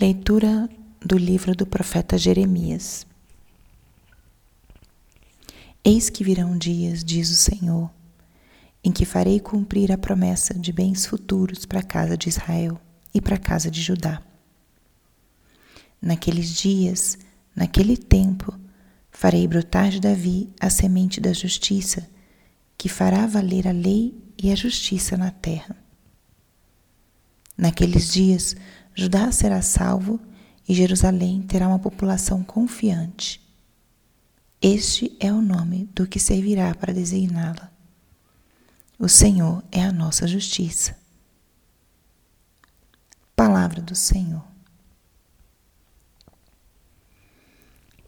Leitura do livro do profeta Jeremias. Eis que virão dias, diz o Senhor, em que farei cumprir a promessa de bens futuros para a casa de Israel e para a casa de Judá. Naqueles dias, naquele tempo, farei brotar de Davi a semente da justiça, que fará valer a lei e a justiça na terra. Naqueles dias, Judá será salvo e Jerusalém terá uma população confiante. Este é o nome do que servirá para designá-la. O Senhor é a nossa justiça. Palavra do Senhor.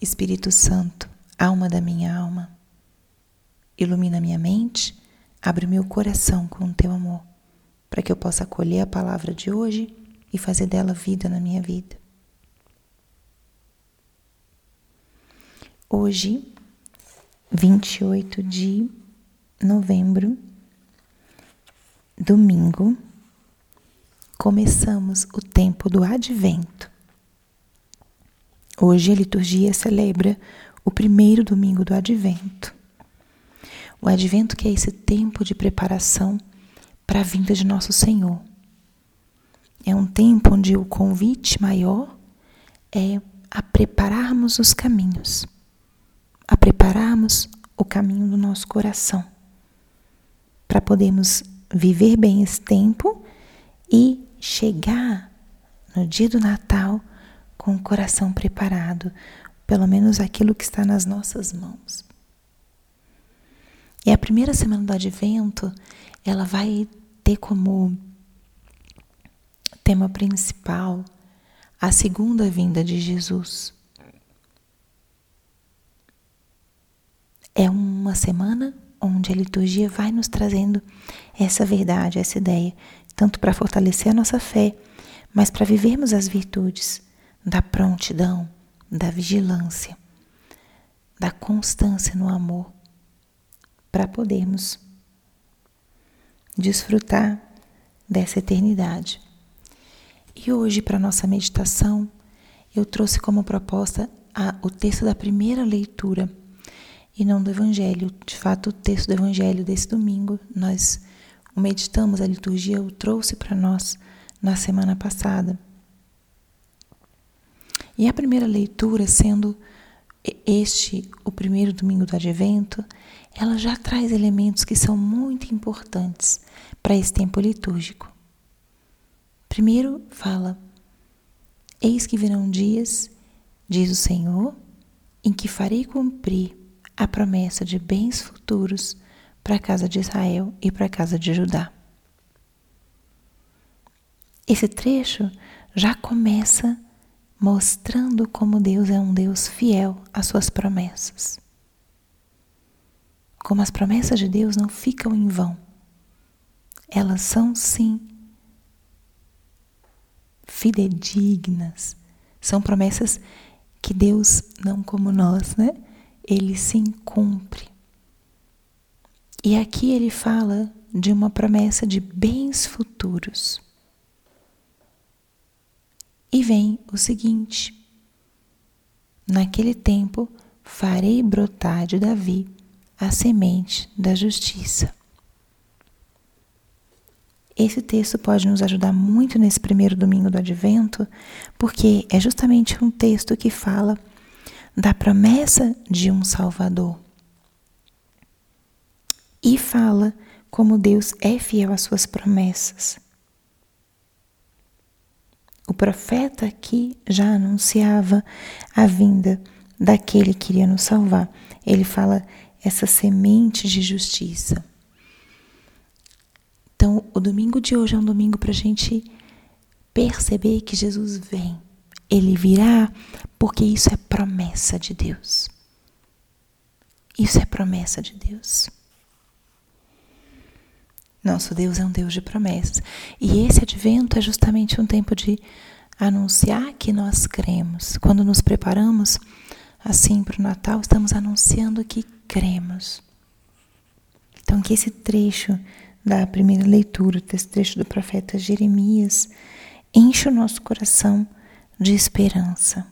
Espírito Santo, alma da minha alma, ilumina minha mente, abre meu coração com o teu amor, para que eu possa acolher a palavra de hoje e fazer dela vida na minha vida. Hoje, 28 de novembro, domingo, começamos o tempo do advento. Hoje a liturgia celebra o primeiro domingo do advento. O advento que é esse tempo de preparação para a vinda de nosso Senhor. Tempo onde o convite maior é a prepararmos os caminhos, a prepararmos o caminho do nosso coração, para podermos viver bem esse tempo e chegar no dia do Natal com o coração preparado, pelo menos aquilo que está nas nossas mãos. E a primeira semana do Advento, ela vai ter como tema principal a segunda vinda de Jesus. É uma semana onde a liturgia vai nos trazendo essa verdade, essa ideia, tanto para fortalecer a nossa fé, mas para vivermos as virtudes da prontidão, da vigilância, da constância no amor, para podermos desfrutar dessa eternidade. E hoje, para nossa meditação, eu trouxe como proposta a, o texto da primeira leitura e não do Evangelho. De fato, o texto do Evangelho desse domingo, nós o meditamos, a liturgia o trouxe para nós na semana passada. E a primeira leitura, sendo este o primeiro domingo do advento, ela já traz elementos que são muito importantes para esse tempo litúrgico. Primeiro fala: Eis que virão dias, diz o Senhor, em que farei cumprir a promessa de bens futuros para a casa de Israel e para a casa de Judá. Esse trecho já começa mostrando como Deus é um Deus fiel às suas promessas. Como as promessas de Deus não ficam em vão. Elas são sim fidedignas. São promessas que Deus, não como nós, né? Ele sim cumpre. E aqui ele fala de uma promessa de bens futuros. E vem o seguinte: Naquele tempo farei brotar de Davi a semente da justiça. Esse texto pode nos ajudar muito nesse primeiro domingo do advento, porque é justamente um texto que fala da promessa de um Salvador. E fala como Deus é fiel às suas promessas. O profeta aqui já anunciava a vinda daquele que iria nos salvar. Ele fala essa semente de justiça. Então, o domingo de hoje é um domingo para a gente perceber que Jesus vem. Ele virá porque isso é promessa de Deus. Isso é promessa de Deus. Nosso Deus é um Deus de promessas. E esse advento é justamente um tempo de anunciar que nós cremos. Quando nos preparamos assim para o Natal, estamos anunciando que cremos. Então, que esse trecho da primeira leitura desse trecho do profeta Jeremias enche o nosso coração de esperança.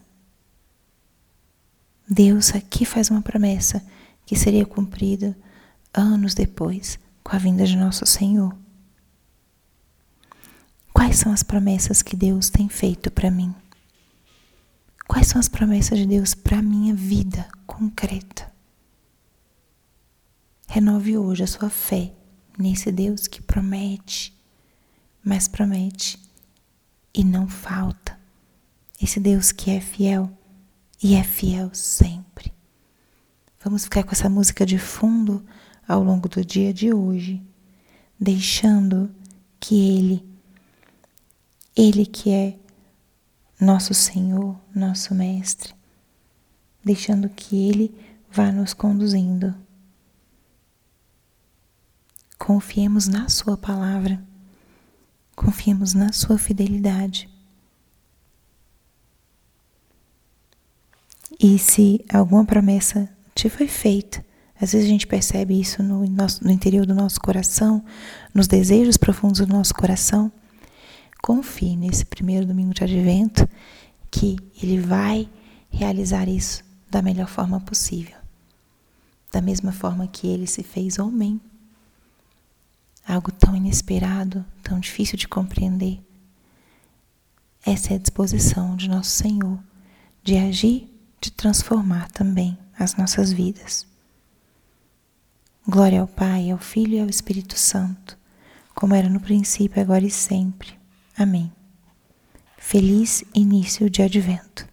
Deus aqui faz uma promessa que seria cumprida anos depois, com a vinda de nosso Senhor. Quais são as promessas que Deus tem feito para mim? Quais são as promessas de Deus para a minha vida concreta? Renove hoje a sua fé nesse Deus que promete, mas promete e não falta. Esse Deus que é fiel e é fiel sempre. Vamos ficar com essa música de fundo ao longo do dia de hoje, deixando que Ele, Ele que é nosso Senhor, nosso Mestre, deixando que Ele vá nos conduzindo. Confiemos na Sua palavra, confiemos na Sua fidelidade. E se alguma promessa te foi feita, às vezes a gente percebe isso no, nosso, no interior do nosso coração, nos desejos profundos do nosso coração. Confie nesse primeiro domingo de advento que Ele vai realizar isso da melhor forma possível. Da mesma forma que Ele se fez homem. Algo tão inesperado, tão difícil de compreender. Essa é a disposição de nosso Senhor de agir, de transformar também as nossas vidas. Glória ao Pai, ao Filho e ao Espírito Santo, como era no princípio, agora e sempre. Amém. Feliz início de advento.